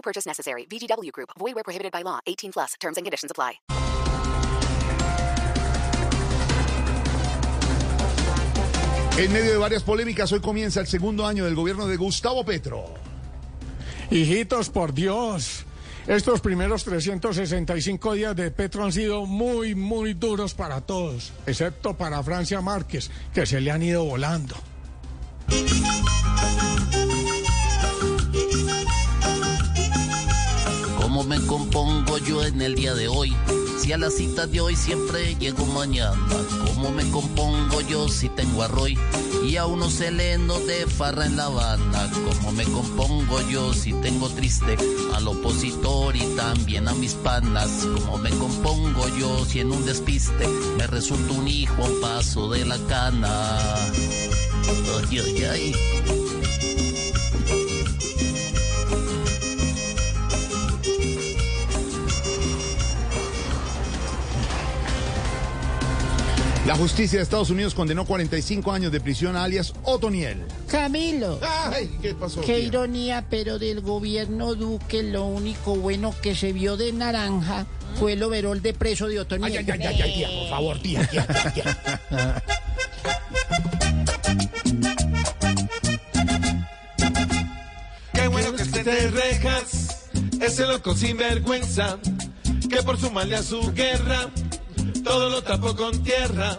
No purchase necessary. VGW Group. Void where prohibited by law. 18 plus. Terms and conditions apply. En medio de varias polémicas, hoy comienza el segundo año del gobierno de Gustavo Petro. Hijitos, por Dios. Estos primeros 365 días de Petro han sido muy, muy duros para todos, excepto para Francia Márquez, que se le han ido volando. Compongo yo en el día de hoy? Si a la cita de hoy siempre llego mañana. ¿Cómo me compongo yo si tengo a y a unos helenos de farra en La Habana? ¿Cómo me compongo yo si tengo triste al opositor y también a mis panas? ¿Cómo me compongo yo si en un despiste me resulta un hijo a un paso de la cana? Ay, ay, ay. La justicia de Estados Unidos condenó 45 años de prisión a alias Otoniel. Camilo. Ay, ¿qué pasó? Qué tía? ironía, pero del gobierno Duque lo único bueno que se vio de naranja fue el overol de preso de Otoniel. Ay, ay, ay, ay, ay, tía, por favor, tía, tía, tía, tía. Qué bueno que esté de rejas, ese loco sinvergüenza, que por sumarle a su guerra, todo lo tapó con tierra.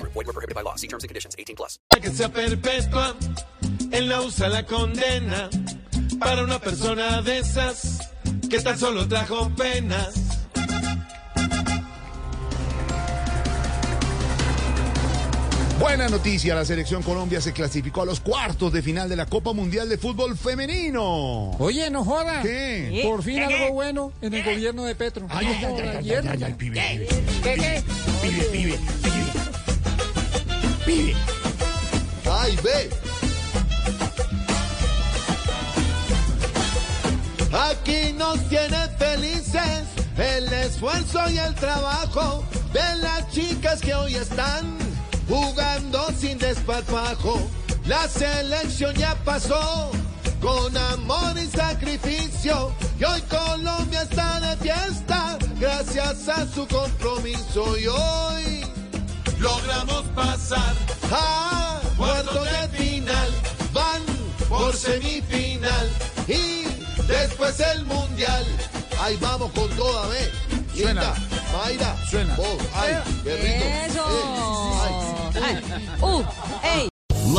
Void where prohibited by law. See terms and conditions. 18 plus. que sea perpetua, en la USA la condena para una persona de esas que tan solo trajo penas. Buena noticia, la selección Colombia se clasificó a los cuartos de final de la Copa Mundial de Fútbol Femenino. Oye, no joda. ¿Qué? Por fin algo bueno en el gobierno de Petro. Ve. Aquí nos tiene felices el esfuerzo y el trabajo de las chicas que hoy están jugando sin desparpajo. La selección ya pasó con amor y sacrificio y hoy Colombia está de fiesta gracias a su compromiso y hoy logramos pasar a cuartos de final, van por semifinal y después el mundial. Ahí vamos con toda vez. Suena. Linda, Mayra, Suena. vos, ay, qué rico. Eh, ay.